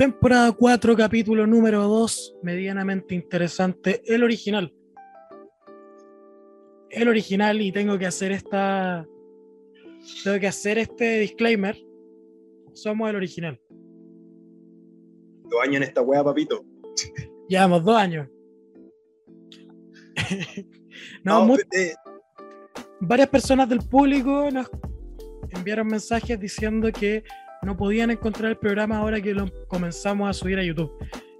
Temporada 4, capítulo número 2, medianamente interesante, el original. El original y tengo que hacer esta... Tengo que hacer este disclaimer. Somos el original. Dos años en esta wea, papito. Llevamos dos años. no, No, eh, varias personas del público nos enviaron mensajes diciendo que no podían encontrar el programa ahora que lo comenzamos a subir a YouTube.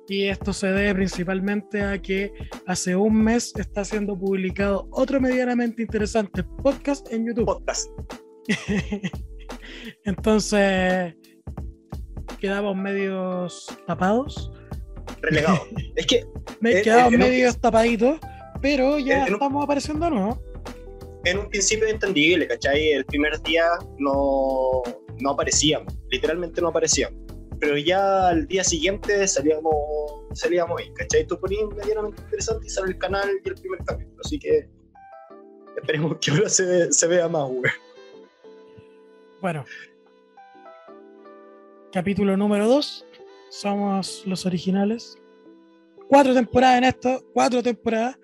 Y esto se debe principalmente a que hace un mes está siendo publicado otro medianamente interesante podcast en YouTube. podcast. Entonces, quedamos medios tapados. Relegado. es que Me quedamos un- medios tapaditos, pero ya en un- estamos apareciendo nuevo. en un principio es entendible, ¿cachai? El primer día no, no aparecíamos, literalmente no aparecíamos. Pero ya al día siguiente salíamos, salíamos ahí, ¿cachai? Tú ponías medianamente interesante y sale el canal y el primer capítulo. Así que esperemos que ahora se, se vea más, güey. Bueno. Capítulo número 2. Somos los originales. Cuatro temporadas en esto. Cuatro temporadas.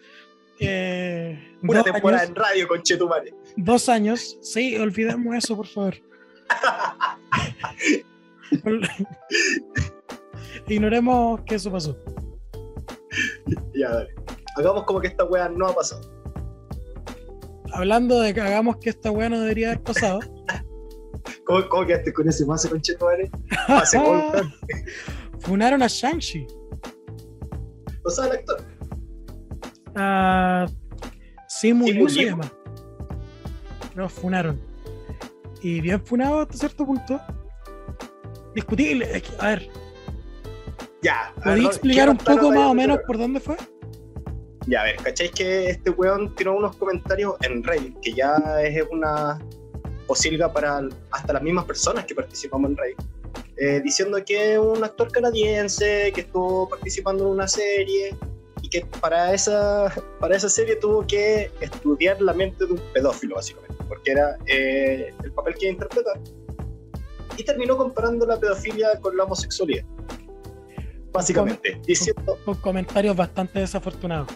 Eh, Una temporada años, en radio con Chetumare. dos años. Sí, olvidemos eso, por favor. Ignoremos que eso pasó. Ya, dale. Hagamos como que esta weá no ha pasado. Hablando de que hagamos que esta weá no debería haber pasado. ¿Cómo, cómo quedaste con ese mazo con Chetumare? Hace gol, weón. Funaron a Shang-Chi. O sea, el actor. a Simu Simu Liu se llama. Funaron. Y bien funado hasta cierto punto. Discutible. Es que, a ver, Ya. ¿podéis explicar un poco más o menos por dónde fue? Ya, a ver, ¿cacháis que este weón tiró unos comentarios en Reddit, que ya es una posilga para hasta las mismas personas que participamos en Reddit, eh, diciendo que es un actor canadiense que estuvo participando en una serie y que para esa, para esa serie tuvo que estudiar la mente de un pedófilo, básicamente, porque era eh, el papel que iba a interpretar. Y terminó comparando la pedofilia con la homosexualidad. Básicamente, diciendo, Con comentarios bastante desafortunados.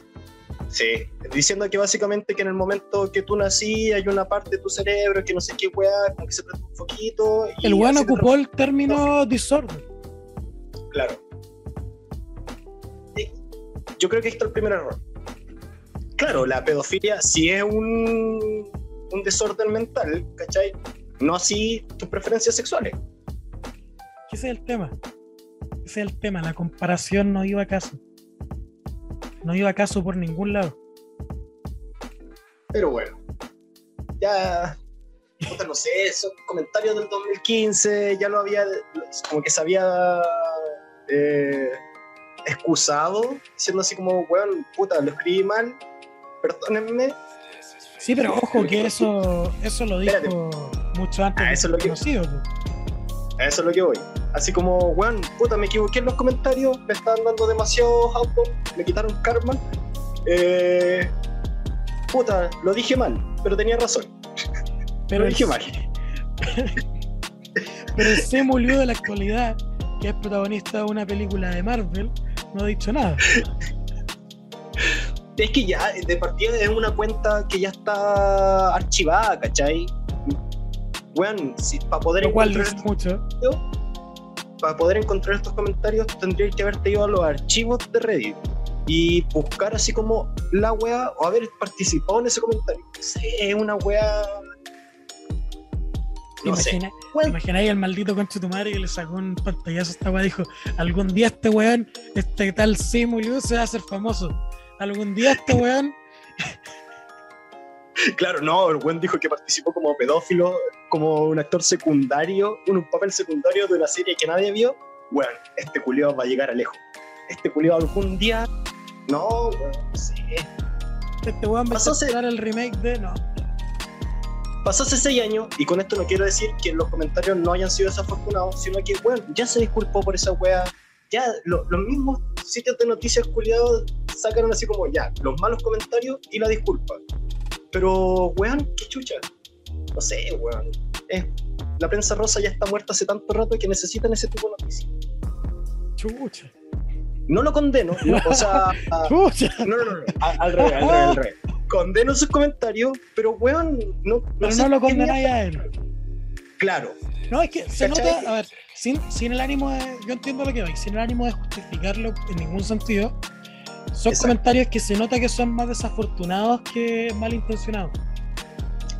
Sí, diciendo que básicamente que en el momento que tú nací hay una parte de tu cerebro que no sé qué weá, como que se prende un foquito. y El weón ocupó el término disorder. trans- Claro. Sí, Yo creo que ahí está el primer error. Claro, la pedofilia sí es un, un desorden mental, ¿cachai? No así tus preferencias sexuales. Ese es el tema. Ese es el tema. La comparación no iba a caso. No iba a caso por ningún lado. Pero bueno, ya, puta, no sé, esos comentarios del 2015 ya lo había, como que se había eh, excusado, diciendo así como, weón, puta, lo escribí mal, perdónenme. Sí, pero ojo que eso, eso lo dijo Espérate. mucho antes Ah, de eso es lo conocido. A eso es lo que voy. Así como, weón, puta, me equivoqué en los comentarios, me estaban dando demasiado auto, me quitaron karma. Eh, puta, lo dije mal, pero tenía razón, Pero lo dije mal. pero el Semu Liu de la actualidad, que es protagonista de una película de Marvel, no ha dicho nada. Es que ya, de partida es una cuenta que ya está archivada, ¿cachai? Weón, si, para poder Lo cual encontrar dice mucho. para poder encontrar estos comentarios tendrías que haberte ido a los archivos de Reddit y buscar así como la wea o haber participado en ese comentario. No sé, es una wea. No. Imagina, imagináis al maldito concha de tu madre que le sacó un pantallazo a esta weá. Dijo: Algún día este weón, este tal Semu Liu se va a hacer famoso. Algún día este weón. Claro, no, el weón dijo que participó como pedófilo, como un actor secundario, un papel secundario de una serie que nadie vio. Weón, este culiao va a llegar a lejos. Este culiao algún día. No, weón, no sé. Este weón va a hacer el remake de. No. Pasó hace seis años, y con esto no quiero decir que los comentarios no hayan sido desafortunados, sino que, bueno, ya se disculpó por esa wea. Ya, lo- los mismos sitios de noticias culiados sacaron así como, ya, los malos comentarios y la disculpa. Pero, weón, qué chucha. No sé, weón. Es- la prensa rosa ya está muerta hace tanto rato que necesitan ese tipo de noticias. Chucha. No lo condeno, no, o sea, Chucha. no, no, no, no, a- al revés, al revés, al revés. Condeno sus comentarios, pero weón, no, Pero sé no lo condenáis a él. Claro, No, es que se nota, a ver, sin, sin el ánimo de. Yo entiendo lo que vais, sin el ánimo de justificarlo en ningún sentido. Son Exacto. comentarios que se nota que son más desafortunados que malintencionados.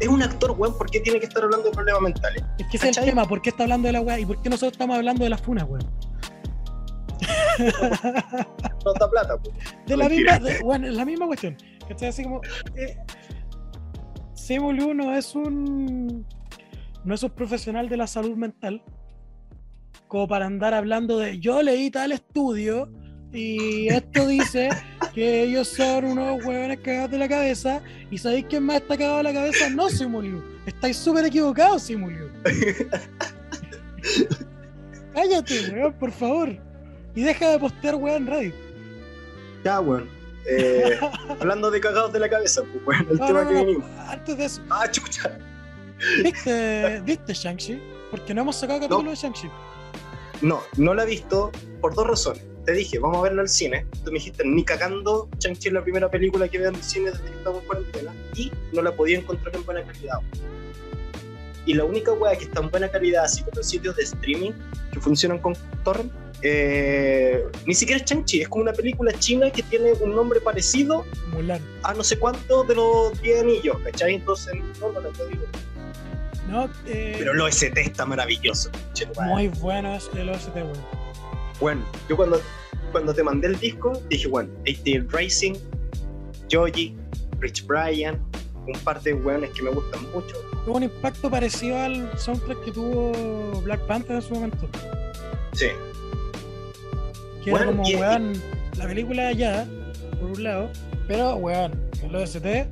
es un actor, weón, ¿por qué tiene que estar hablando de problemas mentales? Es que ese es el tema, ¿por qué está hablando de la weá? ¿Y por qué nosotros estamos hablando de las funas, weón? No da plata, pues. De la Mentira. misma, de- bueno, es la misma cuestión. ¿Cachai? Así como. Eh, no es un. No es un profesional de la salud mental. Como para andar hablando de. Yo leí tal estudio y esto dice que ellos son unos huevones cagados de la cabeza. ¿Y sabéis quién más está cagado de la cabeza? No, Simuliu. Estáis súper equivocados, Simuliu. Cállate, weón, por favor. Y deja de postear weón en radio. Ya, weón. Eh, hablando de cagados de la cabeza, pues, weón, el No, tema no, que no, venimos. Antes de eso, Ah, chucha. ¿viste, ¿viste Shang-Chi? Porque no hemos sacado capítulo de Shang-Chi. No, no la he visto por dos razones. Te dije, vamos a verla al cine. Tú me dijiste, ni cagando, Shang-Chi es la primera película que veo en el cine desde que estamos en cuarentena. Y no la podía encontrar en buena calidad. Y la única weá que está en buena calidad, así como en sitios de streaming que funcionan con torrent, eh, ni siquiera es Shang-Chi, es como una película china que tiene un nombre parecido Mulan. a no sé cuánto de los 10 anillos, ¿cachai? Entonces, no, no la puedo ver. No, eh, Pero el OST está maravilloso. muy bueno es el OST, weón. Bueno, yo cuando, cuando te mandé el disco, dije, bueno, ATL Racing, Joji, Rich Brian, un par de weones que me gustan mucho. Tuvo un impacto parecido al soundtrack que tuvo Black Panther en su momento. Sí. Que Bueno, era como, y- weón, la película allá, por un lado, pero, weón, el OST,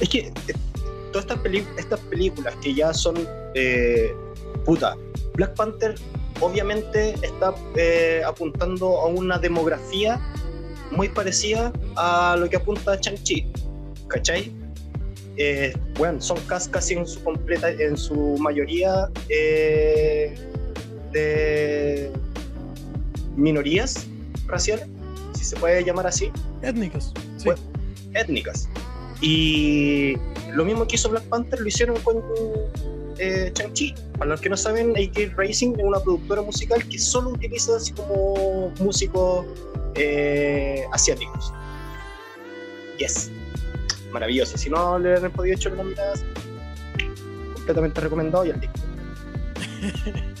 Es que todas estas, películas que ya son, eh, puta, Black Panther obviamente está eh, apuntando a una demografía muy parecida a lo que apunta Shang-Chi, ¿cachai? Eh, bueno, son casi, casi en su completa, en su mayoría eh, de minorías raciales, si se puede llamar así étnicos. Sí. Bueno. étnicas. Y lo mismo que hizo Black Panther lo hicieron con eh, Shang-Chi. Para los que no saben, AT Racing es una productora musical que solo utiliza así como músicos eh, asiáticos. Yes. Maravilloso. Si no le han podido echar una mirada, completamente recomendado y al disco.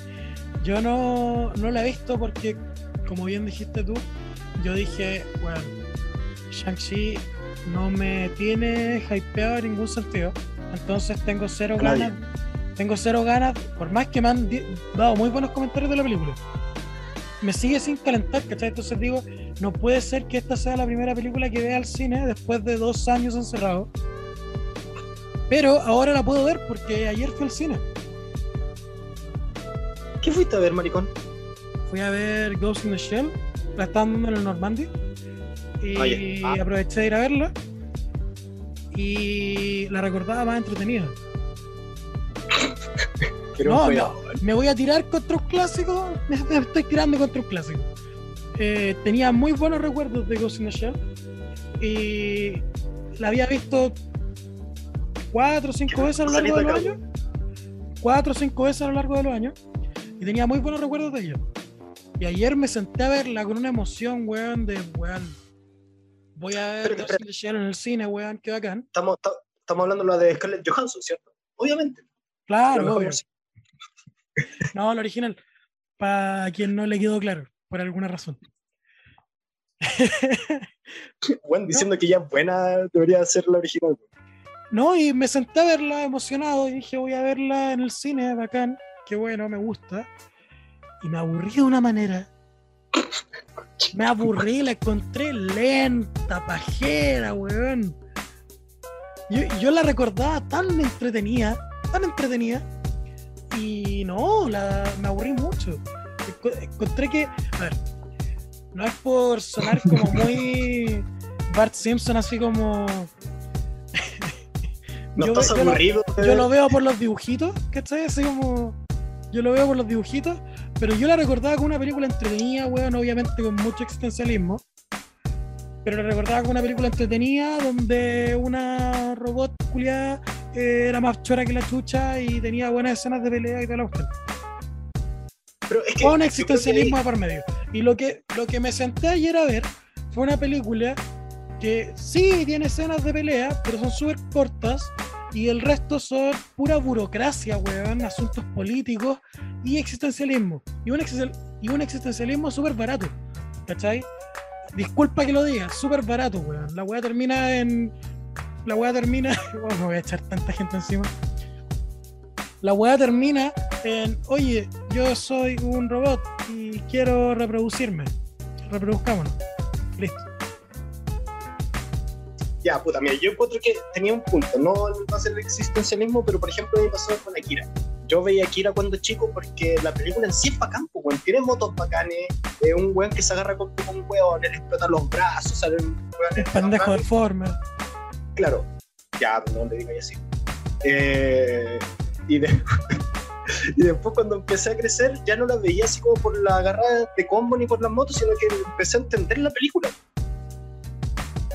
Yo no, no la he visto porque, como bien dijiste tú, yo dije, bueno, Shang-Chi no me tiene hypeado en ningún sentido. Entonces tengo cero nadie. ganas. Tengo cero ganas, por más que me han dado muy buenos comentarios de la película. Me sigue sin calentar, ¿cachai? Entonces digo, no puede ser que esta sea la primera película que vea al cine después de dos años encerrado. Pero ahora la puedo ver porque ayer fui al cine. ¿Qué fuiste a ver, maricón? Fui a ver Ghost in the Shell, la estaban dando en el Normandy. Y Ah. Ah. aproveché de ir a verla. Y la recordaba más entretenida. No, no, me voy a tirar contra un clásico. Me, me estoy tirando contra un clásico. Eh, tenía muy buenos recuerdos de Ghost in the Shell. Y la había visto cuatro o cinco veces a lo largo de los años. Cuatro o cinco veces a lo largo de los años. Y tenía muy buenos recuerdos de ella. Y ayer me senté a verla con una emoción, weón, de weón. Voy a ver in the Shell en el cine, weón, qué bacán. Estamos, ta- estamos hablando de la de Scarlett Johansson, ¿cierto? Obviamente. Claro, obvio. No, la original. Para quien no le quedó claro, por alguna razón. Bueno, diciendo que ya es buena, debería ser la original. No, y me senté a verla emocionado y dije, voy a verla en el cine, bacán, qué bueno, me gusta. Y me aburrí de una manera. Me aburrí, la encontré lenta, pajera, weón. Yo, yo la recordaba tan entretenida, tan entretenida. Y no, la, me aburrí mucho. Enco- Encontré que, a ver, no es por sonar como muy Bart Simpson, así como ¿No Yo- estás yo lo- aburrido? yo lo veo por los dibujitos, ¿cachai? Así como. yo lo veo por los dibujitos, pero yo la recordaba como una película entretenida, weón, obviamente con mucho existencialismo. Pero la recordaba como una película entretenida donde una robot culiada eh, era más chora que la chucha y tenía buenas escenas de pelea y toda la cuestión. Pero es que. Con existencialismo creo por medio. Y lo que, lo que me senté ayer a ver fue una película que sí tiene escenas de pelea, pero son súper cortas. Y el resto son pura burocracia, weón, asuntos políticos y existencialismo. Y un, existen- y un existencialismo súper barato, ¿cachai? Disculpa que lo diga, súper barato, weón. La weá termina en. La weá termina. Oh, me voy a echar tanta gente encima. La weá termina en. Oye, yo soy un robot y quiero reproducirme. Reproduzcámonos. Listo. Ya, puta, mira, yo encuentro que tenía un punto. No va a ser el existencialismo, pero por ejemplo, me pasó con Akira. Yo veía Akira cuando chico porque la película en sí es bacán, pues, weón. Tiene motos bacanes, eh, un weón que se agarra con, con un weón, le explotan los brazos, salen Un weones pendejo bacanes. deforme. claro, ya, no le digas así. Eh, y después cuando empecé a crecer ya no la veía así como por la agarrada de combo ni por las motos, sino que empecé a entender la película.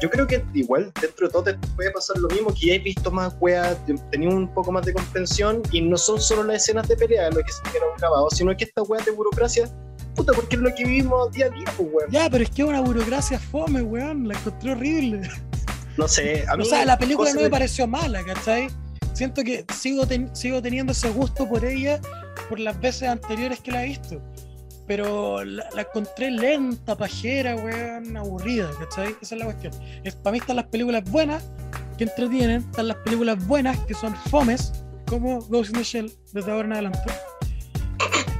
Yo creo que igual dentro de todo te puede pasar lo mismo, que ya he visto más weas, tenía un poco más de comprensión y no son solo las escenas de pelea lo que se quedaron grabados, sino que estas weas de burocracia, puta, porque es lo que vivimos día a día, pues weón. Ya, pero es que es una burocracia fome, weón. La encontré horrible. No sé, a mí O sea, la película no me de- pareció mala, ¿cachai? Siento que sigo, ten- sigo teniendo ese gusto por ella por las veces anteriores que la he visto. Pero la, la encontré lenta, pajera, weón, aburrida, ¿cachai? Esa es la cuestión. Es, para mí están las películas buenas que entretienen, están las películas buenas que son fomes, como Ghost in the Shell, desde ahora en adelante.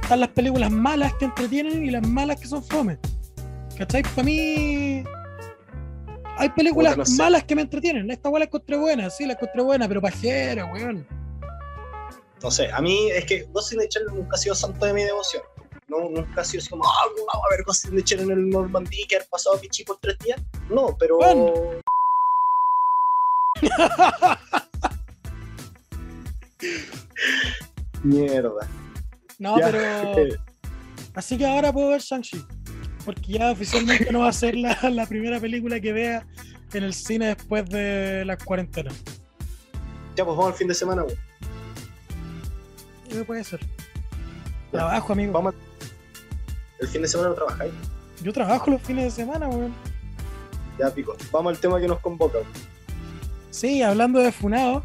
Están las películas malas que entretienen y las malas que son fomes. ¿Cachai? Para mí hay películas Puta, no sé. malas que me entretienen. Esta weá la encontré buena, sí, la encontré buena, pero pajera, weón. no sé, a mí es que Ghost in the Shell nunca ha sido santo de mi devoción. No, nunca ha sido así como, ah, vamos a ver in the Shell en el Normandía que haber pasado pichi por tres días. No, pero. Bueno. Mierda. No, Ya. pero. Así que ahora puedo ver Shang-Chi. Porque ya oficialmente no va a ser la, la primera película que vea en el cine después de la cuarentena. ya, pues vamos al fin de semana, güey. ¿Qué puede ser? Trabajo, amigo. Vamos. El fin de semana no trabajáis. Yo trabajo los fines de semana, weón. Ya, pico. Vamos al tema que nos convoca. Sí, hablando de Funado.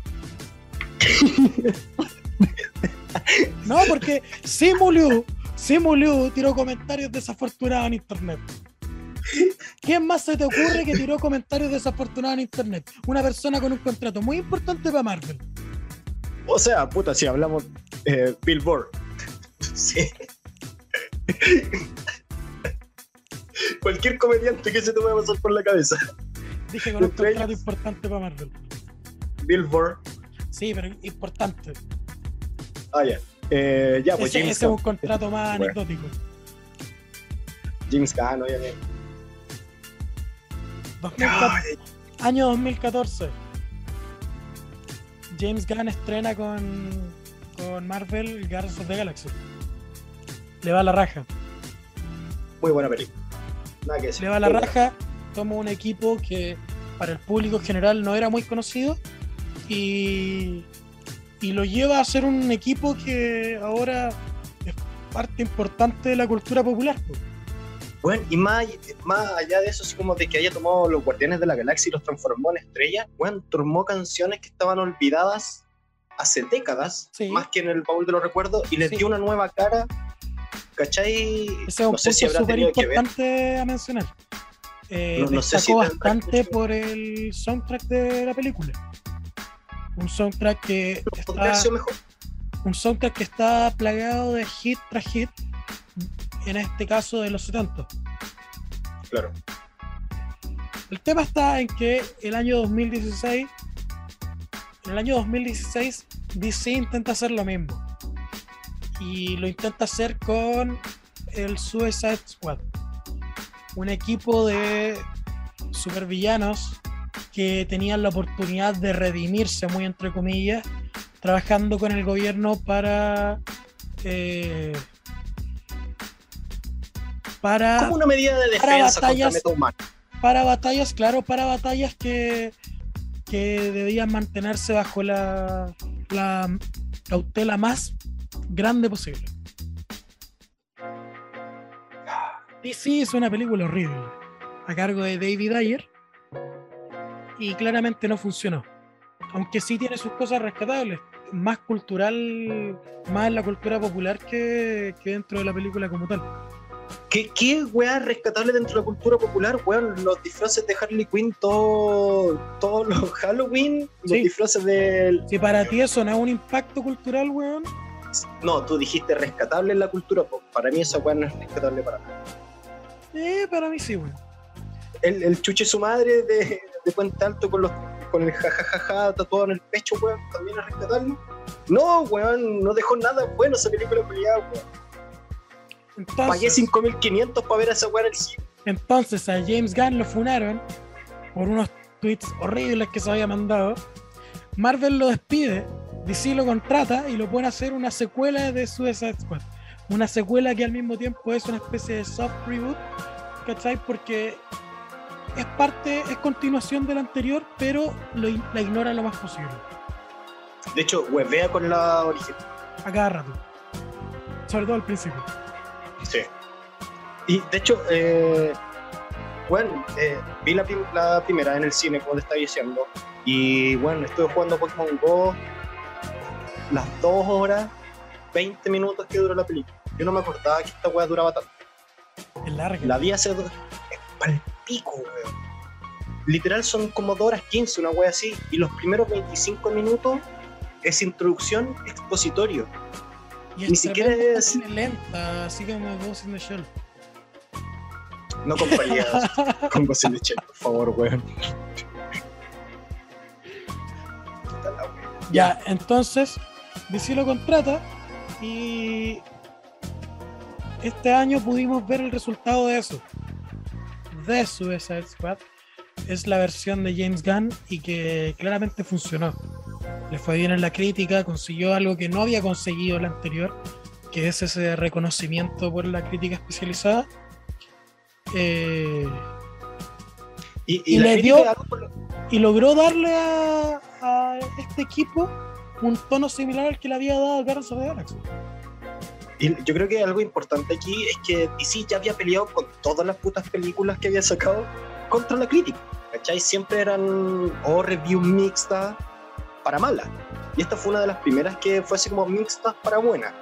no, porque Simuliu, Simuliu tiró comentarios desafortunados en internet. ¿Quién más se te ocurre que tiró comentarios desafortunados en internet? Una persona con un contrato muy importante para Marvel. O sea, puta, si hablamos eh, Billboard. sí. Cualquier comediante que se te vaya a pasar por la cabeza. Dije con un contrato importante para Marvel. Billboard. Sí, pero importante. Ah, ya. Eh, ya, pues ese, James ese es un contrato más Bueno. anecdótico. James Gunn, obviamente. 2014, año 2014. James Gunn estrena con, con Marvel Guardians of the Galaxy. Le va la raja. Muy buena película. Nada que decir. Le va la Muy buena. raja. Toma un equipo que para el público general no era muy conocido y, y lo lleva a ser un equipo que ahora es parte importante de la cultura popular. po. Bueno, y más, más allá de eso, así como de que haya tomado los Guardianes de la Galaxia y los transformó en estrellas, bueno, tomó canciones que estaban olvidadas hace décadas, Sí. más que en el baúl de los recuerdos, y les Sí. dio una nueva cara, ¿cachai? Ese es un no punto súper importante a mencionar. Eh, No- no sé destacó si bastante por el soundtrack de la película. Un soundtrack que está, mejor. un soundtrack que está plagado de hit tras hit, en este caso de los 70. Claro. El tema está en que el año 2016, en el año 2016, DC intenta hacer lo mismo. Y lo intenta hacer con el Suicide Squad. Un equipo de supervillanos que tenían la oportunidad de redimirse, muy entre comillas, trabajando con el gobierno para eh, para, Como una medida de para defensa contra batallas- metahumano. para batallas, claro, para batallas que, que debían mantenerse bajo la, la cautela más grande posible. DC hizo una película horrible a cargo de David Ayer y claramente no funcionó. Aunque sí tiene sus cosas rescatables, más cultural, más en la cultura popular que, que dentro de la película como tal. ¿Qué, qué weá rescatable dentro de la cultura popular, weón? Los disfraces de Harley Quinn, todo- todos los Halloween, los disfraces del. Si para ti eso no es un impacto cultural, weón, No, tú dijiste rescatable en la cultura pop. Para mí esa weá no es rescatable para nada. eh, para mí sí, weón. El, el chuche su madre de, de Puente Alto con los con el jajajaja tatuado en el pecho, weón, también es rescatable. No, weón, no dejó nada bueno esa película peleada, weón. Pagué Entonces, 5.500 para ver a esa weá en el cine. entonces a James Gunn lo funaron por unos tweets horribles que se había mandado. Marvel lo despide, DC lo contrata y lo pone a hacer una secuela de Suicide Squad. Una secuela que al mismo tiempo es una especie de soft reboot, ¿cachai? Porque es parte, es continuación del anterior, pero lo, la ignora lo más posible. De hecho, huevea con la original. A cada rato. Sobre todo al principio. Sí. Y de hecho, eh, bueno, eh, vi la, la primera en el cine, como te estaba diciendo. Y bueno, estuve jugando Pokémon Go las dos horas, 20 minutos que duró la película. Yo no me acordaba que esta weá duraba tanto. Es larga. La vi hace dos. Es pa'l pico, weón. Literal son como 2 horas 15, una wea así. Y los primeros 25 minutos es introducción expositorio. Y ni siquiera es- lenta, así como Ghost in the Shell. No comparías con Ghost in the Shell, por favor, weón. Ya, entonces, DC lo contrata y este año pudimos ver el resultado de eso. De Suicide Squad. Es la versión de James Gunn y que claramente funcionó. Le fue bien en la crítica, consiguió algo que no había conseguido el anterior, que es ese reconocimiento por la crítica especializada. Eh, Y, Y la le dio- lo- y logró darle a, a este equipo un tono similar al que le había dado Guardians of the Galaxy. Y yo creo que algo importante aquí es que DC ya había peleado con todas las putas películas que había sacado contra la crítica. ¿Cachai? Siempre eran o review mixta para mala. Y esta fue una de las primeras que fue así como mixta para buena.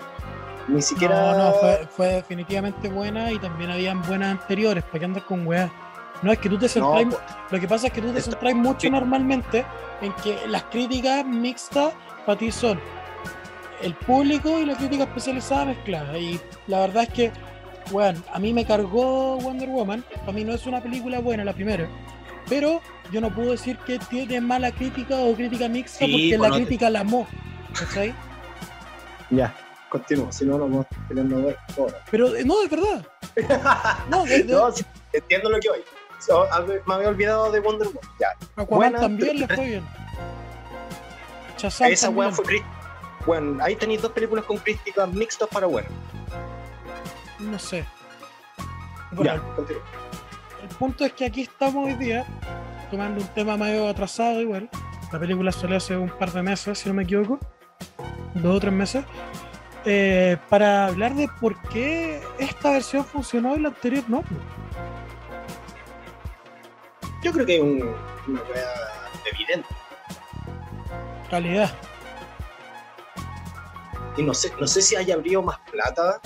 Ni siquiera. No, no, fue, fue definitivamente buena y también habían buenas anteriores. ¿Para qué andas con weas? No, es que tú te No, centráis. po- lo que pasa es que tú te centráis mucho sí. normalmente en que las críticas mixtas para ti son el público y la crítica especializada mezclada. Y la verdad es que, bueno, a mí me cargó Wonder Woman. Para mí no es una película buena la primera. Pero yo no puedo decir que tiene mala crítica o crítica mixta Sí, porque pues la no te- crítica la amó. ¿Cachai? Ya, continúo, si no, no vamos a ahora. Pero eh, no, es verdad. No, de- de- No, entiendo lo que voy. So, me había olvidado de Wonder Woman. Ya, Aquaman también le fue bien. Shazam esa weá fue crítica. Bueno, ahí tenéis dos películas con críticas mixtas para buena. No sé. Bueno, Ya, continúo. el punto es que aquí estamos hoy día tomando un tema medio atrasado igual. La película salió hace un par de meses, si no me equivoco. Dos o tres meses. eh, para hablar de por qué esta versión funcionó y la anterior no. Yo creo que hay un, una weá evidente. Calidad. Y no sé, no sé si haya habido más plata,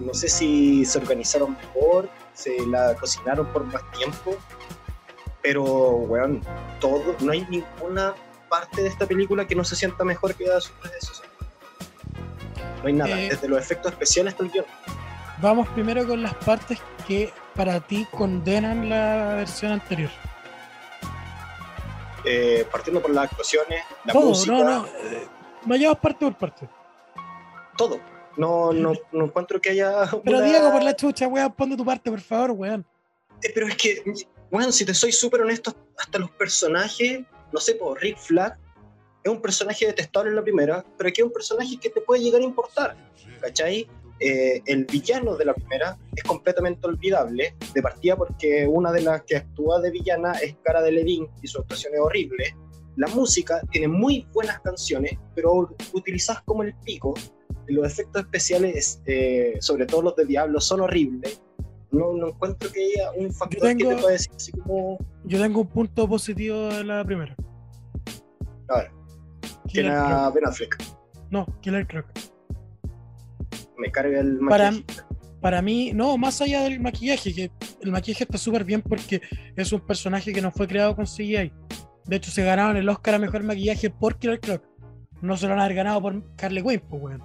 no sé si se organizaron mejor, se la cocinaron por más tiempo, pero, weón, todo, no hay ninguna parte de esta película que no se sienta mejor que a sus predecesores. No hay nada, Eh, desde los efectos especiales hasta el guion. Vamos primero con las partes que para ti condenan la versión anterior. Eh, partiendo por las actuaciones, la Todo, música, no, no. eh, parte por parte. todo. No, no, no encuentro que haya. Pero una- Diego, por la chucha, weón, pon de tu parte, por favor, weón. Eh, pero es que, bueno, si te soy súper honesto, hasta los personajes, no sé, por Rick Flag, es es un personaje detestable en la primera, pero aquí es un personaje que te puede llegar a importar, ¿cachai? Eh, el villano de la primera es completamente olvidable, de partida porque una de las que actúa de villana es Cara de Levin y su actuación es horrible. La música tiene muy buenas canciones, pero utilizas como el pico. Los efectos especiales, eh, sobre todo los de Diablo, son horribles. No, no encuentro que haya un factor que te pueda decir así como. Yo tengo un punto positivo de la primera. A ver. ¿Quién era Ben Affleck? No, Killer Croc me carga el maquillaje. Para, mí, no, más allá del maquillaje, que el maquillaje está súper bien porque es un personaje que no fue creado con CGI. De hecho, se ganaron el Oscar a mejor maquillaje por Killer Croc. No se lo han ganado por Carly Quinn, pues, weón.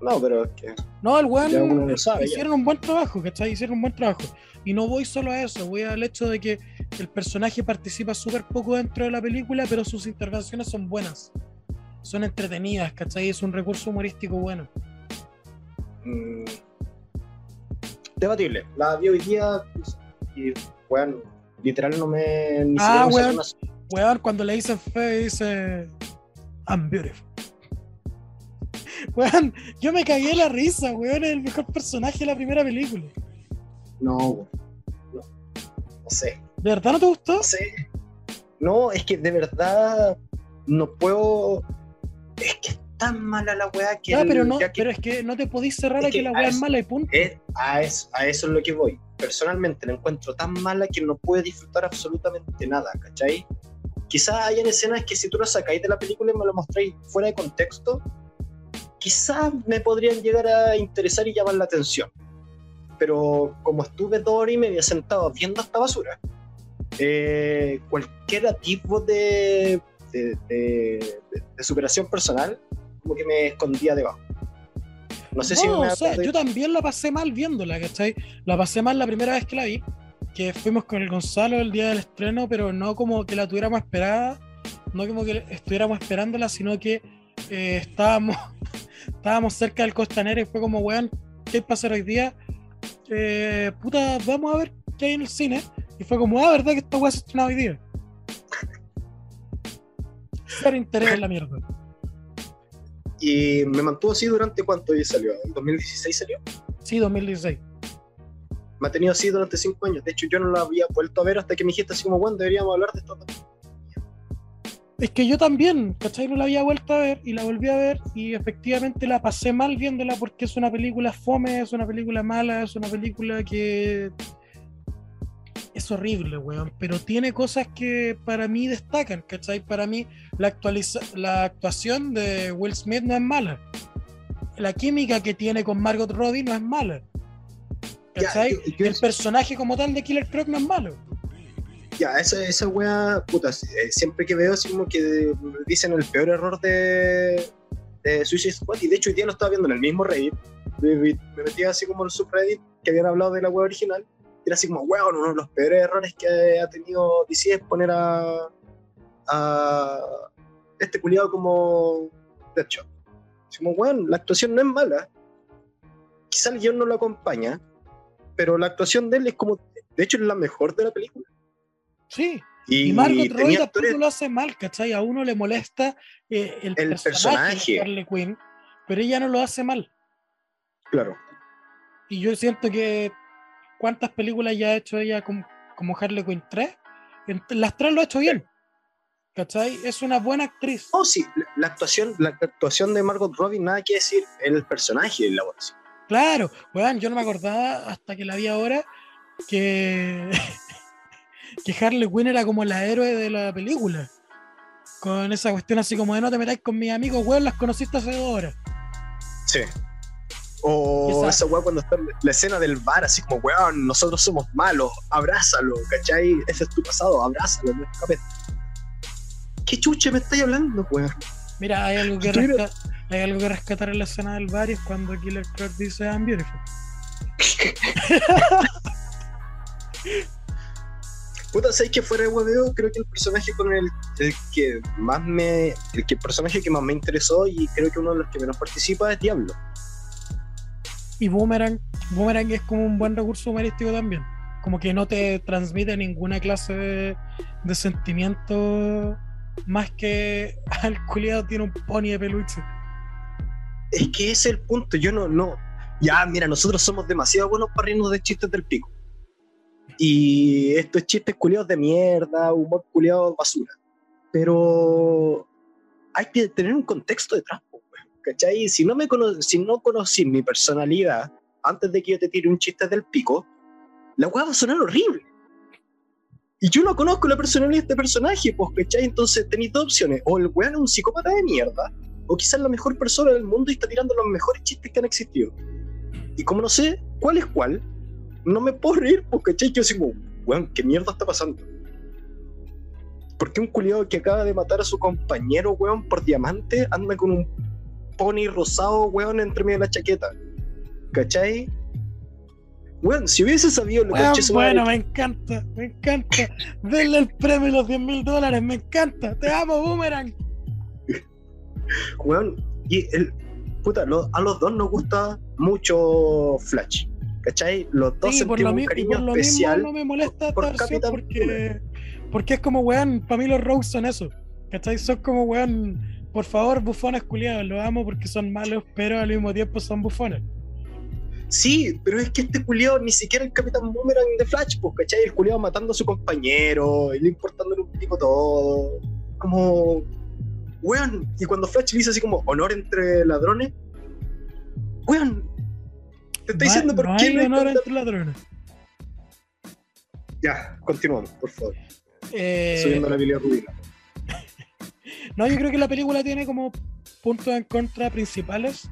No, pero es que. No, el weón hicieron un buen trabajo, ¿cachai? Hicieron un buen trabajo. Y no voy solo a eso, voy al hecho de que el personaje participa súper poco dentro de la película, pero sus intervenciones son buenas. Son entretenidas, ¿cachai? Es un recurso humorístico bueno. Mm, debatible. La vi hoy día y, bueno, literal no me. Ni ah, weón, weón, cuando le dice fe, dice. I'm beautiful. Weón, yo me cagué la risa, weón, es el mejor personaje de la primera película. No, weón. No, no sé. ¿De verdad no te gustó? No sé. No, es que de verdad no puedo. Es que tan mala la weá que. Ah, pero, no, pero es que no te podís cerrar a que, la weá es mala y punto. a, eso, a eso es lo que voy. Personalmente la encuentro tan mala que no puedo disfrutar absolutamente nada, ¿cachai? Quizás hayan escenas que si tú lo sacáis de la película y me lo mostráis fuera de contexto, quizás me podrían llegar a interesar y llamar la atención. Pero como estuve dos horas y media sentado viendo esta basura, eh, cualquier tipo de, de, superación personal como que me escondía debajo. No sé si me Yo también la pasé mal viéndola, ¿cachai? La pasé mal la primera vez que la vi, que fuimos con el Gonzalo el día del estreno, pero no como que la tuviéramos esperada, no como que estuviéramos esperándola, sino que eh, estábamos, estábamos cerca del costanero y fue como, weón, ¿qué pasa hoy día? Eh, puta, vamos a ver qué hay en el cine. Y fue como, ah, ¿verdad que esta weá se estrenado hoy día? Ser interés en la mierda. Y me mantuvo así durante cuánto ya salió. ¿En 2016 salió? Sí, 2016. Me ha tenido así durante cinco años. De hecho, yo no la había vuelto a ver hasta que me dijiste así como, bueno, deberíamos hablar de esto. Es que yo también, ¿cachai? No la había vuelto a ver y la volví a ver y efectivamente la pasé mal viéndola porque es una película fome, es una película mala, es una película que es horrible, weón, pero tiene cosas que para mí destacan, ¿cachai? Para mí la, actualiza la actuación de Will Smith no es mala. La química que tiene con Margot Robbie no es mala. ¿Cachai? el personaje como tal de Killer Croc no es malo. Ya, esa, esa wea, puta, eh, siempre que veo así como que dicen el peor error de, de Suicide Squad, y de hecho hoy día lo estaba viendo en el mismo Reddit, me, me metí así como en el subreddit que habían hablado de la wea original, era así como, weón, uno de los peores errores que ha tenido DC es poner a, a este culiado como Deadshot. Así como, weón, la actuación no es mala. Quizá el guion no lo acompaña, pero la actuación de él es como, de hecho, es la mejor de la película. Sí. Y, Margot Robbie tampoco lo hace mal, ¿cachai? A uno le molesta eh, el, personaje, de Harley Quinn, pero ella no lo hace mal. Claro. Y yo siento que ¿Cuántas películas ya ha hecho ella como, Harley Quinn? ¿Tres? las tres lo ha hecho bien. ¿Cachai? Es una buena actriz. Oh, sí, la, actuación, la actuación de Margot Robbie, nada que decir, el personaje en la voz. Claro, bueno, yo no me acordaba hasta que la vi ahora que, que Harley Quinn era como la héroe de la película. Con esa cuestión así como de no te metáis con mis amigos, weón, las conociste hace dos horas. Sí. O esa weá cuando está en la escena del bar, así como, weón, nosotros somos malos, abrázalo, ¿cachai? Ese es tu pasado, abrázalo, no escapes. ¿Qué chuche me estáis hablando, weón? Mira, hay algo, que hay algo que rescatar en la escena del bar y es cuando Killer Croc dice I'm beautiful. Puta, ¿sabes que fuera de hueveo? Creo que el personaje con el, el, que más me. El que personaje que más me interesó y creo que uno de los que menos participa es Diablo. Y Boomerang, Boomerang es como un buen recurso humorístico también. Como que no te transmite ninguna clase de, sentimiento más que al culiado tiene un pony de peluche. Es que ese es el punto. Yo no, no. Ya, mira, nosotros somos demasiado buenos para reírnos de chistes del pico. Y estos chistes culiados de mierda, humor culiado basura. Pero hay que tener un contexto detrás, ¿cachai? Si no, me cono si no conocí mi personalidad antes de que yo te tire un chiste del pico, la weá va a sonar horrible. Y yo no conozco la personalidad de este personaje, pues, ¿cachai? Entonces tenéis dos opciones. O el weón es un psicópata de mierda, o quizás la mejor persona del mundo y está tirando los mejores chistes que han existido. Y como no sé cuál es cuál, no me puedo reír, pues, ¿cachai? Yo como, weón, ¿qué mierda está pasando? ¿Por qué un culiado que acaba de matar a su compañero, weón, por diamante, anda con un pony rosado, weón, entre medio de la chaqueta? ¿Cachai? Weón, si hubiese sabido lo que Weón, madre- bueno, me encanta, me encanta. Denle el premio y los 10 mil dólares, me encanta. Te amo, Boomerang. Weón, y el. Puta, lo- a los dos nos gusta mucho Flash. ¿Cachai? Los dos Sí, por sentimos lo, un mi- y cariño por lo mismo especial. no me molesta por Capitán porque, porque es como, weón, para mí los Rogues son eso. ¿Cachai? Son como, weón, por favor, bufones culiados, los amo porque son malos, pero al mismo tiempo son bufones. Sí, pero es que este culiado ni siquiera el Capitán Boomerang de Flash, pues, ¿cachai? El culiado matando a su compañero, y le importándole un pico todo. Como. Weón, y cuando Flash le dice así como honor entre ladrones, weón, te estoy No diciendo por no qué hay no hay honor entre ladrones. Ya, continuamos, por favor. Eh, Subiendo la bilirrubina. No, yo creo que la película tiene como puntos en contra principales.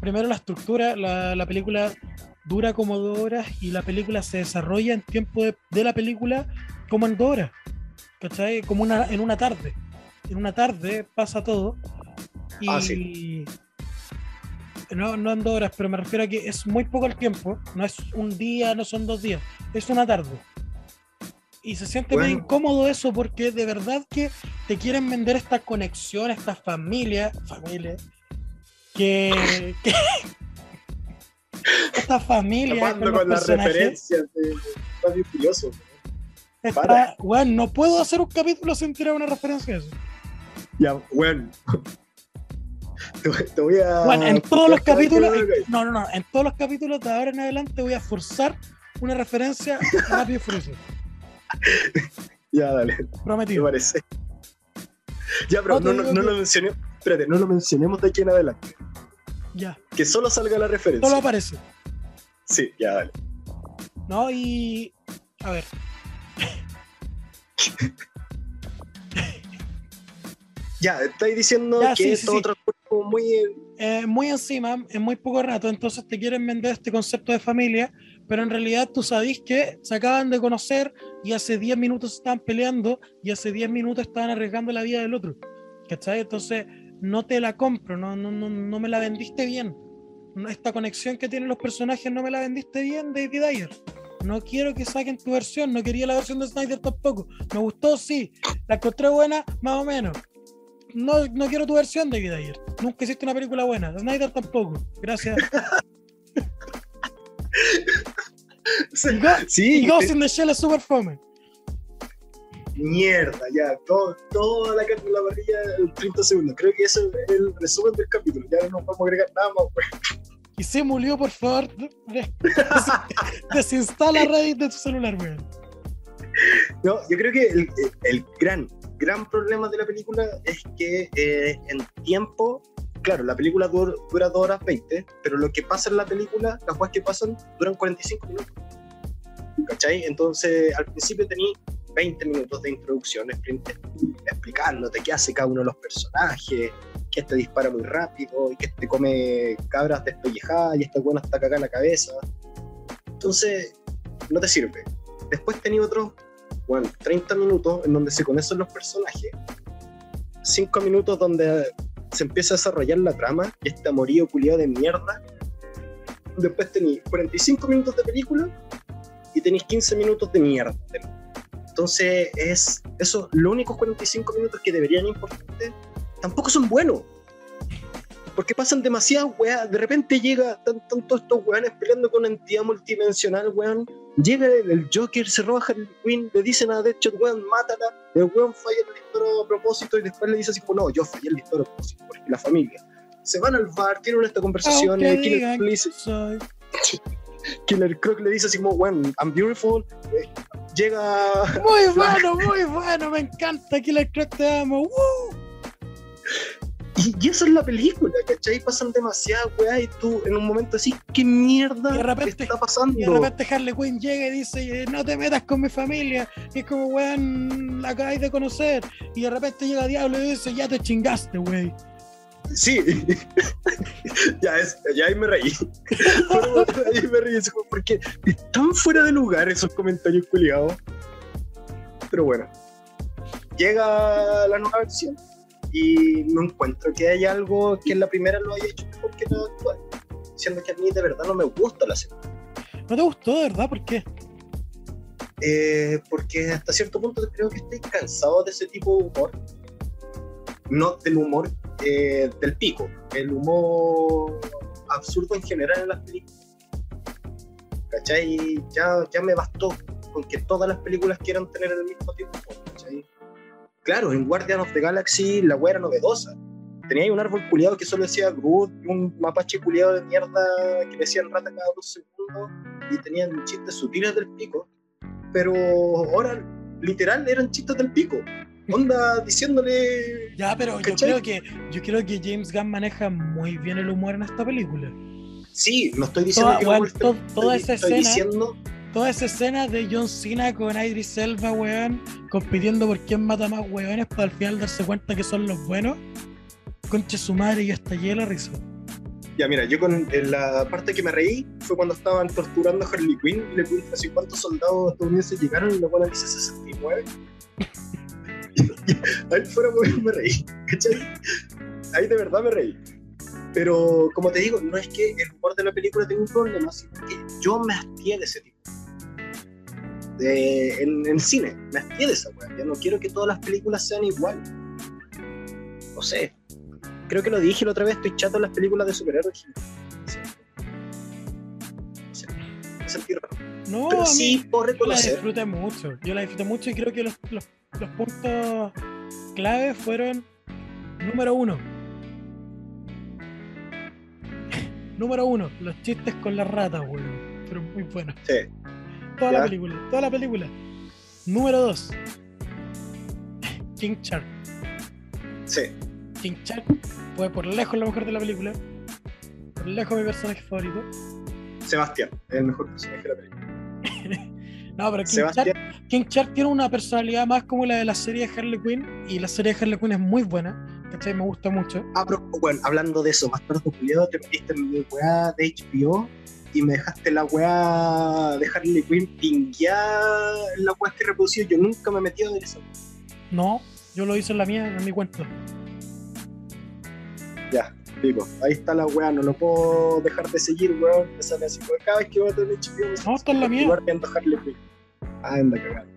Primero la estructura, la, la película dura como dos horas y la película se desarrolla en tiempo de, de la película como en dos horas. ¿Cachai? Como una, en una tarde. En una tarde pasa todo. Y Ah, sí. no, no en dos horas, pero me refiero a que es muy poco el tiempo. No es un día, no son dos días. Es una tarde. Y se siente muy Bueno. incómodo eso porque de verdad que te quieren vender esta conexión, esta familia, familia, que, que- esta familia con con las referencias de Furioso. está, para. bueno, no puedo hacer un capítulo sin tirar una referencia a eso. Ya, weón. Te, voy- te voy a. Bueno, en todos los capítulos, no, no, no, en todos los capítulos de ahora en adelante voy a forzar una referencia a Rápido y Furioso. Ya, dale, me Prometido. parece. Ya, pero No, lo mencioné. Espérate, no lo mencionemos de aquí en adelante. Ya, Que solo salga la referencia. solo aparece. Sí, ya, dale. ¿No? Y. A ver. Ya, estáis diciendo Ya, que sí, esto sí, sí. transcurre como muy. eh, muy encima, en muy poco rato, entonces te quieren vender este concepto de familia, pero en realidad tú sabís que se acaban de conocer y hace 10 minutos estaban peleando y hace 10 minutos estaban arriesgando la vida del otro. ¿Cachai? Entonces no te la compro, no, no, no, no me la vendiste bien. Esta conexión que tienen los personajes no me la vendiste bien, David Ayer. No quiero que saquen tu versión, no quería la versión de Snyder tampoco. Me gustó, sí. La encontré buena, más o menos. No, no quiero tu versión, David Ayer. Nunca hiciste una película buena. Snyder tampoco. Gracias. Sí, y Ghost in the Shell es super fome. mierda, ya. Todo, toda la la parrilla en 30 segundos. Creo que ese es el resumen del capítulo. Ya no vamos a agregar nada más, weón. Y se murió, por favor. de- de- Desinstala Reddit de tu celular, weón. No, yo creo que el, el gran, gran problema de la película es que eh, en tiempo, claro, la película dura, dura 2 horas 20, pero lo que pasa en la película, las cosas que pasan, duran 45 minutos. ¿Cachai? Entonces, al principio tení 20 minutos de introducción expli- explicándote qué hace cada uno de los personajes, que este dispara muy rápido y que este come cabras despellejadas y este bueno está cagada en la cabeza. Entonces, no te sirve. Después tenía otros, bueno, 30 minutos en donde se conocen los personajes, 5 minutos donde se empieza a desarrollar la trama este amorío culiado de mierda. Después tenéis 45 minutos de película y tenéis 15 minutos de mierda. Entonces, es eso, los únicos 45 minutos que deberían importarte tampoco son buenos. Porque pasan demasiadas weas. De repente llega, tanto todos estos weones peleando con una entidad multidimensional, weón. Llega el, Joker, se roba a Harley Quinn, le dicen a Deadshot, weón, mátala. El weón falla el disparo a propósito y después le dice así como, no, yo fallé el disparo a propósito, porque la familia. Se van al bar, tienen esta conversación y Killer, le dice, Killer Croc le dice así como, weón, I'm beautiful. Eh, llega... Muy bueno, muy bueno, me encanta Killer Croc, te amo. ¡Woo! Y, eso es la película, ¿cachai? Pasan demasiadas weas y tú en un momento así, ¿qué mierda está pasando? Y de repente Harley Quinn llega y dice, no te metas con mi familia. Y es como, weón, la acabáis de conocer. Y de repente llega Diablo y dice, ya te chingaste, wey. Sí, ya, es, ya ahí me reí. ahí me reí, porque están fuera de lugar esos comentarios culiados. Pero bueno, llega la nueva versión y no encuentro que haya algo que en la primera lo haya hecho mejor que la actual. Siendo que a mí de verdad no me gusta la segunda. ¿No te gustó de verdad? ¿Por qué? Eh, porque hasta cierto punto creo que estoy cansado de ese tipo de humor. No del humor eh, del pico, el humor absurdo en general en las películas. ¿Cachai? Ya, ya me bastó con que todas las películas quieran tener el mismo tiempo. ¿cachai? Claro, en Guardian of the Galaxy la weá era novedosa. Tenía ahí un árbol culiado que solo decía Groot, un mapache culiado de mierda que decían rata cada dos segundos y tenían chistes sutiles del pico. Pero ahora, literal, eran chistes del pico. Onda diciéndole. Ya, pero yo creo, que, yo creo que James Gunn maneja muy bien el humor en esta película. Sí, no estoy diciendo que toda esa escena, diciendo toda esa escena de John Cena con Idris Elba, weón, compitiendo por quién mata más weones para al final darse cuenta que son los buenos. Conche su madre y hasta la risa. Ya, mira, yo con la parte que me reí fue cuando estaban torturando a Harley Quinn y le pregunté así cuántos soldados estadounidenses llegaron y la buena dice 69. ahí fuera me reí, ¿cachai? Ahí de verdad me reí. Pero como te digo, no es que el humor de la película tenga un problema, sino que yo me hastié de ese tipo en, el cine. Me de esa weá. Ya no quiero que todas las películas sean igual. No sé. Creo que lo dije la otra vez, estoy chato en las películas de superhéroes. No sé. Me sentí raro. No, Pero sí, por reconocer. Yo la disfruté mucho. Yo la disfruté mucho y creo que los, los, los puntos clave fueron: número uno. número uno, los chistes con las ratas, weón. Pero muy buenos. Sí. Toda la película, toda la película. Número 2. King Shark. Sí. King Shark fue por lejos la mejor de la película. Por lejos mi personaje favorito. Sebastián, el mejor personaje de la película. no, pero King Shark, King Shark tiene una personalidad más como la de la serie de Harley Quinn. Y la serie de Harley Quinn es muy buena. ¿Cachai? Me gusta mucho. Ah, pero bueno, hablando de eso, más tarde, te metiste en mi weá de HBO y me dejaste la weá de Harley Quinn pingueada en la weá que he reproducido. Yo nunca me he metido en eso. No, yo lo hice en la mía, en mi cuenta. Ya, digo, ahí está la weá, no lo puedo dejar de seguir, weón. Me sale así, cada vez que voy a tener HBO. No, está en la mía. Harley Quinn. Ah, anda cagado.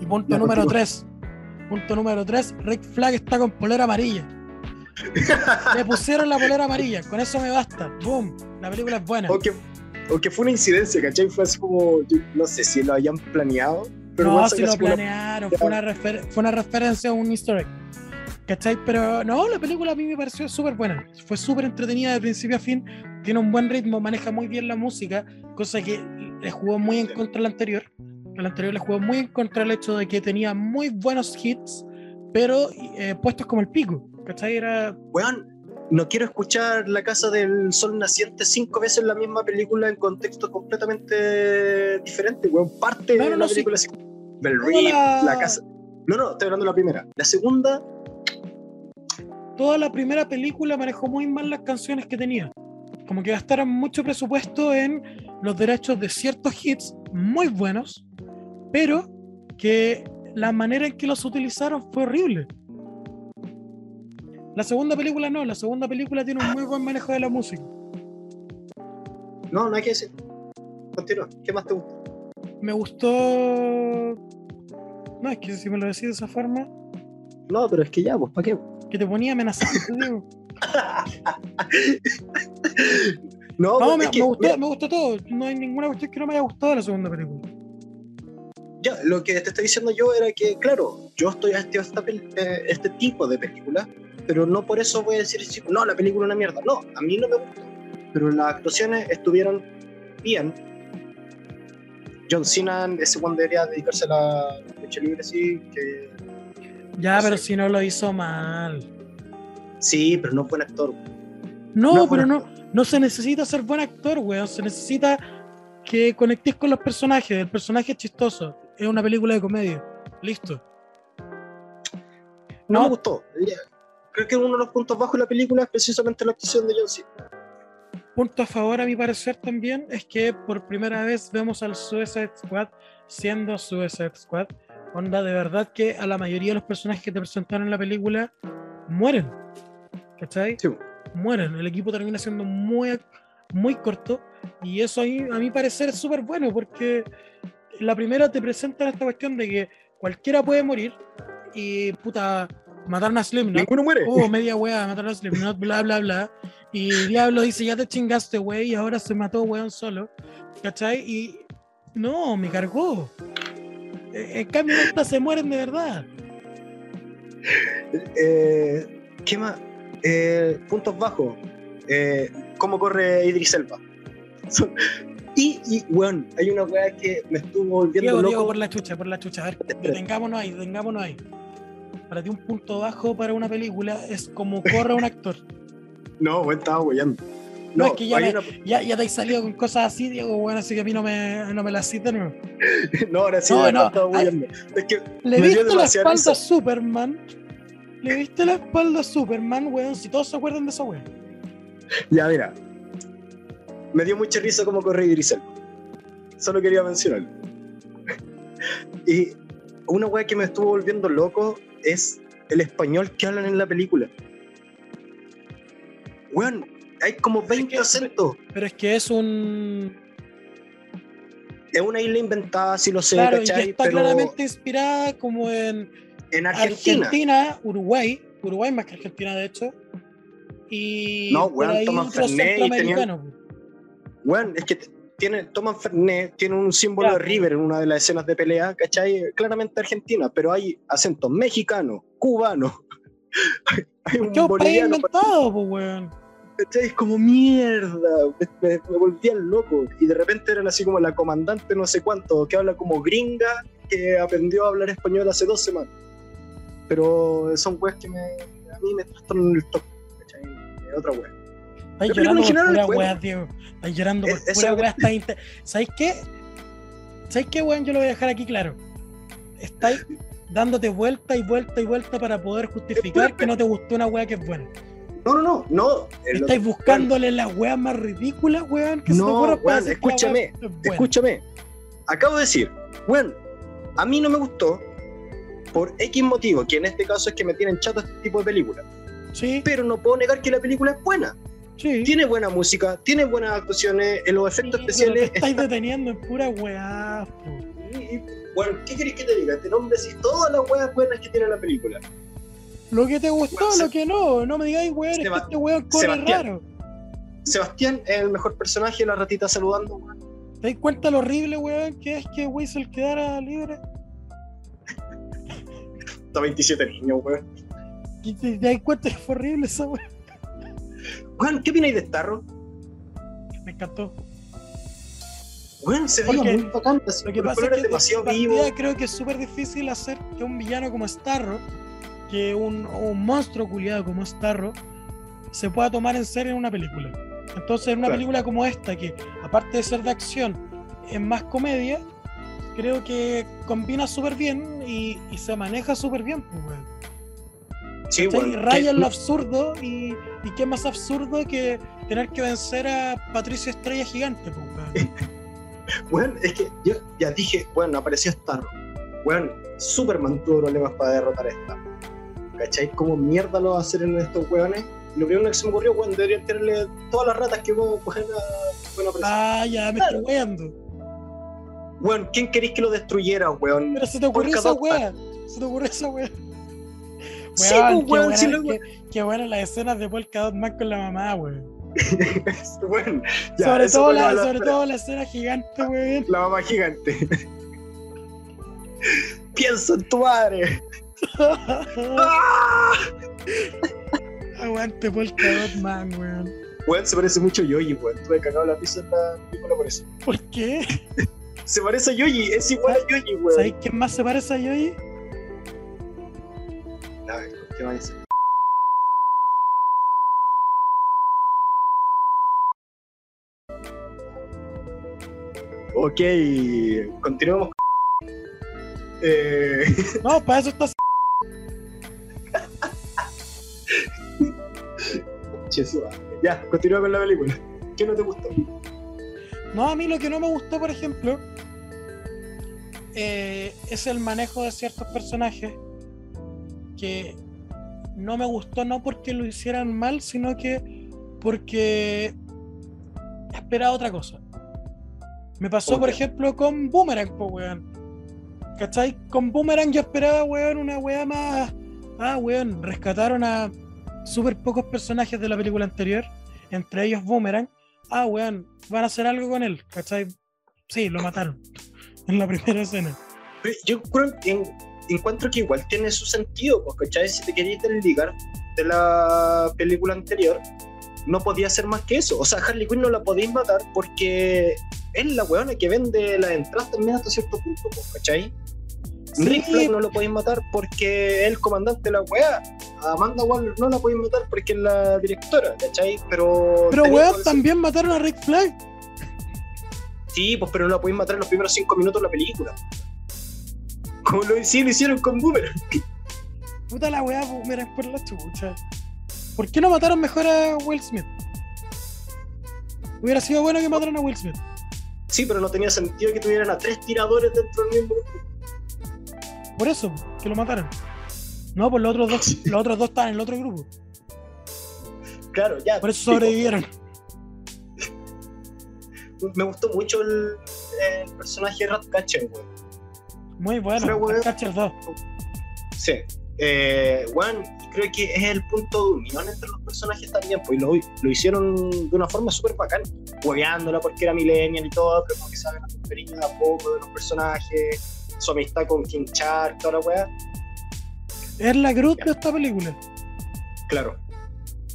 Y punto número 3. Punto número 3, Rick Flag está con polera amarilla. Le pusieron la polera amarilla, con eso me basta. Boom, la película es buena. Okay o que fue una incidencia, ¿cachai? Fue así como, no sé si lo hayan planeado. Pero no, si lo planearon, fue, una fue una referencia a un easter egg. ¿Cachai? Pero no, la película a mí me pareció súper buena. Fue súper entretenida de principio a fin. Tiene un buen ritmo, maneja muy bien la música, cosa que le jugó muy en contra al anterior. Al anterior le jugó muy en contra el hecho de que tenía muy buenos hits, pero eh, puestos como el pico. ¿Cachai? Era. Weón, no quiero escuchar La Casa del Sol Naciente cinco veces en la misma película en contexto completamente diferente, weón. Parte de la película así. Bell la... casa. No, no, estoy hablando de la primera. La segunda. Toda la primera película manejó muy mal las canciones que tenía. Como que gastaron mucho presupuesto en los derechos de ciertos hits muy buenos, pero que la manera en que los utilizaron fue horrible. La segunda película no, la segunda película tiene un muy buen manejo de la música. No, no hay que decir. Continúa, ¿qué más te gustó? Me gustó. No, es que si me lo decís de esa forma. No, pero es que ya, pues, ¿para qué? Que te ponía amenazante, digo. no, No, weón, me, es que, me gustó, me gustó todo. No hay ninguna cuestión que no me haya gustado la segunda película. ya, lo que te estoy diciendo yo era que, claro, yo estoy este, pel- eh, este tipo de película, pero no por eso voy a decir, no, la película es una mierda. No, a mí no me gustó. Pero las actuaciones estuvieron bien. John Cena, ese one debería dedicarse a la lucha libre, sí, que Ya, No pero sé. si no lo hizo mal. sí, pero no es buen actor. No, No, pero no, no se necesita ser buen actor, weón. Se necesita que conectes con los personajes. El personaje es chistoso. Es una película de comedia. Listo. No, No. me gustó. Creo que uno de los puntos bajos de la película es precisamente la actuación de John Cena. Punto a favor, a mi parecer, también es que por primera vez vemos al Suicide Squad siendo Suicide Squad. Onda, de verdad que a la mayoría de los personajes que te presentaron en la película mueren. ¿Cachai? Sí. Mueren. El equipo termina siendo muy, muy corto. Y eso a mí, a mi parecer es súper bueno porque la primera te presentan esta cuestión de que cualquiera puede morir y puta, mataron a Slim, ¿no? Ninguno muere. Oh, media weá, mataron a Slipknot, bla, bla, bla. Y Diablo dice, ya te chingaste, wey, y ahora se mató, weón, solo. ¿Cachai? Y no, me cargó. Eh, En cambio, estas se mueren de verdad. Eh, ¿Qué más? Eh, puntos bajos. Eh, ¿Cómo corre Idris Elba? Y, y, weón, hay una weá que me estuvo volviendo Diego, loco. Diego, por la chucha, por la chucha. A ver, detengámonos ahí, detengámonos ahí. Para ti, un punto bajo para una película es como corre un actor. No, weón, estaba weyando. No, es que ya hay me- una- Ya, ya te has salido con cosas así, Diego, bueno, así que a mí no me, no me las citan. No. no, ahora sí, No, no, estaba weyando. Es que ¿Le viste la espalda a. Superman? ¿Le viste la espalda a Superman, weón? Si todos se acuerdan de esa weón. Ya, mira. Me dio mucha risa como corre Idris Elba. Solo quería mencionarlo. y una weá que me estuvo volviendo loco es el español que hablan en la película. Weón, hay como 20 que- acentos. Pero es que es un. Es una isla inventada, si lo sé, claro, y ¿cachai? está Pero claramente inspirada como en en Argentina. Argentina, Uruguay. Uruguay más que Argentina, de hecho. Y No, weón, toman Fernet y tenían-. Weón, es que t- tiene, toman Fernet, tiene un símbolo de River en una de las escenas de pelea, ¿cachai? Claramente argentina, pero hay acentos mexicanos, cubanos. hay un ¿Qué es un país boliviano, inventado, pues, weón? ¿cachai? Es como mierda. Me, me, me volvían loco. Y de repente eran así como la comandante no sé cuánto, que habla como gringa, que aprendió a hablar español hace dos semanas. Pero son weas que me, a mí me trastornan el toque, ¿cachai? Otra wea. Película llorando por pura weá, Diego. Estás llorando por Es- eso pura weá. estás inte- ¿Sabes qué? ¿Sabes qué, weón? Yo lo voy a dejar aquí claro. Estáis dándote vuelta y vuelta y vuelta para poder justificar que no te gustó una weá que es buena. No, no, no, no. Estáis buscándole las weas más ridículas, weón, que se te No, para weón, escúchame, es. Escúchame, acabo de decir, bueno, a mí no me gustó por X motivo, que en este caso es que me tienen chato este tipo de películas, Sí, pero no puedo negar que la película es buena. Sí. Tiene buena música, tiene buenas actuaciones, en los efectos Sí, especiales. te estáis deteniendo en pura weá, y- Bueno, ¿qué querés que te diga? Te nombre así todas las weas buenas que tiene la película. Lo que te gustó, lo Se- que no. No me digáis, weón, es que este weón corre Sebastián. raro. Sebastián es el mejor personaje, la ratita saludando. weón. ¿Te das cuenta lo horrible, weón, que es que Weasel quedara libre? Está 27 niños, weón. ¿Y ¿Te, te das cuenta que fue horrible esa weón? Weón, ¿qué opináis de Starro? Me encantó. Weón, se veía muy bacán, Lo que pasa es que de demasiado vivo. creo que es súper difícil hacer que un villano como Starro, que un, un monstruo culiado como Starro, se pueda tomar en serio en una película. Entonces, en una Claro. película como esta, que aparte de ser de acción, es más comedia, creo que combina súper bien y, y se maneja súper bien, pues, weón. Sí, Y raya que- lo absurdo y, y qué más absurdo que tener que vencer a Patricio Estrella Gigante, pues. Bueno, es que yo ya dije, bueno, apareció Starro. Bueno, Superman tuvo problemas para derrotar a Starro. ¿Cachai? ¿Cómo mierda lo va a hacer en estos weones? Lo primero que se me ocurrió, bueno, deberían tenerle todas las ratas que pueden coger a buena. Ah, ya, me Claro. estoy weando. Weón, ¿quién queréis que lo destruyera, weón? Pero se te ocurrió esa wea. Se te ocurrió esa wea. Sí, Weón, pues, weón, qué, sí, buena, lo- qué, qué buenas las escenas de Polka Dot Man con la mamá, weón. bueno, ya, sobre todo, la, sobre todo la escena gigante, weón. La mamá gigante. Pienso en tu madre. ¡Ah! Aguante Polka Dot Man, weón. Weón, se parece mucho a Yoyi, weón. Tuve cagado la pizza en la película por eso. ¿Por qué? Se parece a Yoyi, es igual a Yoyi, weón. ¿Sabéis quién más se parece a Yoyi? A ver, ¿qué va a decir? Ok, continuemos. Eh, No, para eso está. Jesús, ya, continúa con la película. ¿Qué no te gustó? No, a mí lo que no me gustó, por ejemplo, eh, es el manejo de ciertos personajes que no me gustó no porque lo hicieran mal, sino que porque esperaba otra cosa. Me pasó, por ejemplo, con Boomerang, po, weón. ¿Cachai? Con Boomerang yo esperaba, weón, una weá más. Ah, weón, rescataron a súper pocos personajes de la película anterior, entre ellos Boomerang. Ah, weón, van a hacer algo con él, ¿cachai? Sí, lo mataron en la primera escena. Yo creo que encuentro que igual tiene su sentido, porque ¿cachai? Si te querías desligar de la película anterior, no podía ser más que eso. O sea, Harley Quinn no la podéis matar porque es la weona que vende las entradas también hasta cierto punto, pues, ¿cachai? Sí. Rick Flag no lo podéis matar porque es el comandante de la weá. Amanda Waller no la podéis matar porque es la directora, ¿cachai? Pero. Pero ese- también mataron a Rick Flag. Sí, pues pero no la podéis matar en los primeros cinco minutos de la película. Como lo, lo hicieron con Boomerang. Puta la weá, Boomerang por la chucha. ¿Por qué no mataron mejor a Will Smith? Hubiera sido bueno que mataran a Will Smith. Sí, pero no tenía sentido que tuvieran a tres tiradores dentro del mismo grupo. Por eso, que lo mataron. No, pues los otros dos, los otros dos estaban en el otro grupo. Claro, ya. Por eso sobrevivieron. Me gustó mucho el, el personaje de Ratcatcher, weón. Muy bueno. Catcher 2. Sí. Eh, weón, creo que es el punto de unión entre los personajes también, pues lo, lo hicieron de una forma súper bacán, hueveándola porque era millennial y todo, pero como que saben cariño de a poco de los personajes, su amistad con King Shark, toda la weá, Es la Groot de esta película. claro.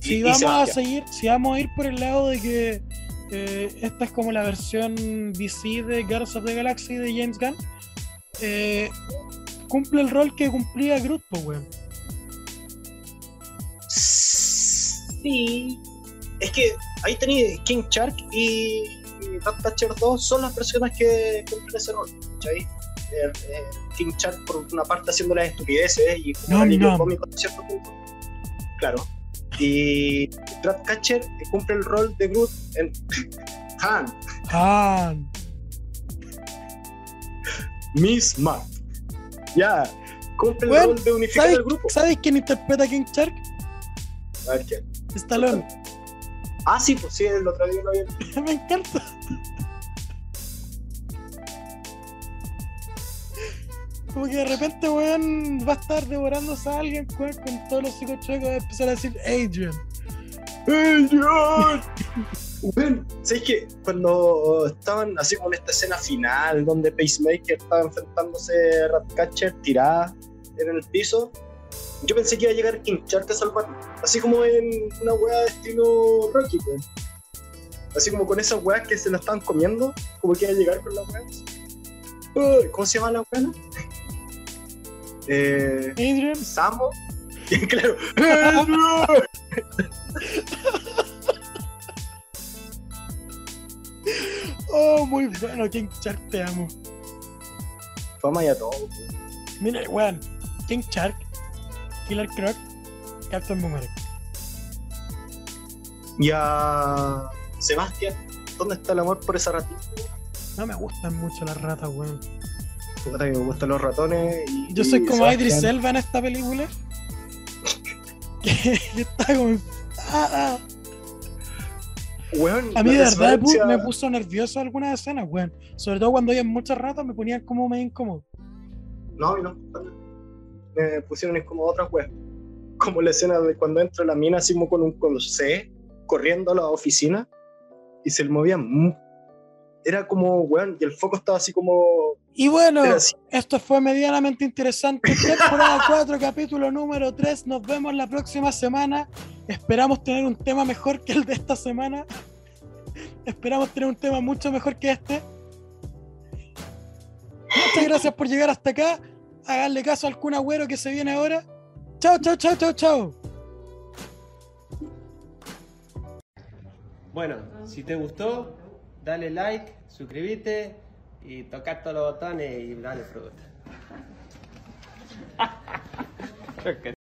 Si Y- y vamos a seguir, si vamos a ir por el lado de que eh, esta es como la versión DC de Guardians of the Galaxy de James Gunn, eh, cumple el rol que cumplía Groot, pues, weón. Sí. Es que ahí tenéis King Shark y Ratcatcher 2 son las personas que cumplen ese rol. ¿cachai? Eh, eh, King Shark por una parte haciendo las estupideces y como cómico a cierto punto. Claro. Y Ratcatcher cumple el rol de Groot en Han, Ah, Miss Mark. Ya. Cumple el Bueno, rol de unificar ¿sabes, el grupo. ¿sabes quién interpreta a King Shark? A ver qué. Stallone. Ah, sí, pues sí, el otro día lo había Me encanta. Como que de repente, weón, va a estar devorándose a alguien weón, con todos los psicochuecos va a empezar a decir Adrian. ¡Adrian! Bueno, ¿sabes que Cuando estaban así como en esta escena final donde Pacemaker estaba enfrentándose a Ratcatcher tirada en el piso, yo pensé que iba a llegar King Shark a salvarlo. Así como en una weá de estilo Rocky, weón. Así como con esas weas que se la estaban comiendo, como que iba a llegar con las weas. Uy, ¿Cómo se llama la weá? Eh, Adrian. Samo. claro. Oh, muy bueno, King Shark, te amo. Fama y a todo. weón. Mira, weón, King Shark, Killer Croc, Captain Boomerang. Y a Sebastián, ¿dónde está el amor por esa ratita? No me gustan mucho las ratas, weón. Puta que me gustan los ratones. Y, Yo soy y como Sebastián. Idris Elba en esta película. que está como. Ah, ah. Weón, A mí de verdad me pu- resonancia- me puso nervioso algunas escenas, weón. Sobre todo cuando había muchas ratas me ponían como medio incómodo. No, mí no. también. Me pusieron como otras weas. como la escena de cuando entra la mina así como con un con C, corriendo a la oficina y se le movía. Era como, weón, y el foco estaba así como. Y bueno, esto fue medianamente interesante. Temporada 4, capítulo número 3. Nos vemos la próxima semana. Esperamos tener un tema mejor que el de esta semana. Esperamos tener un tema mucho mejor que este. Muchas gracias por llegar hasta acá. Háganle caso al Kun Agüero que se viene ahora. Chao, chao, chao, chao, chao. Bueno, si te gustó, dale like, suscríbete y toca todos los botones y dale fruta.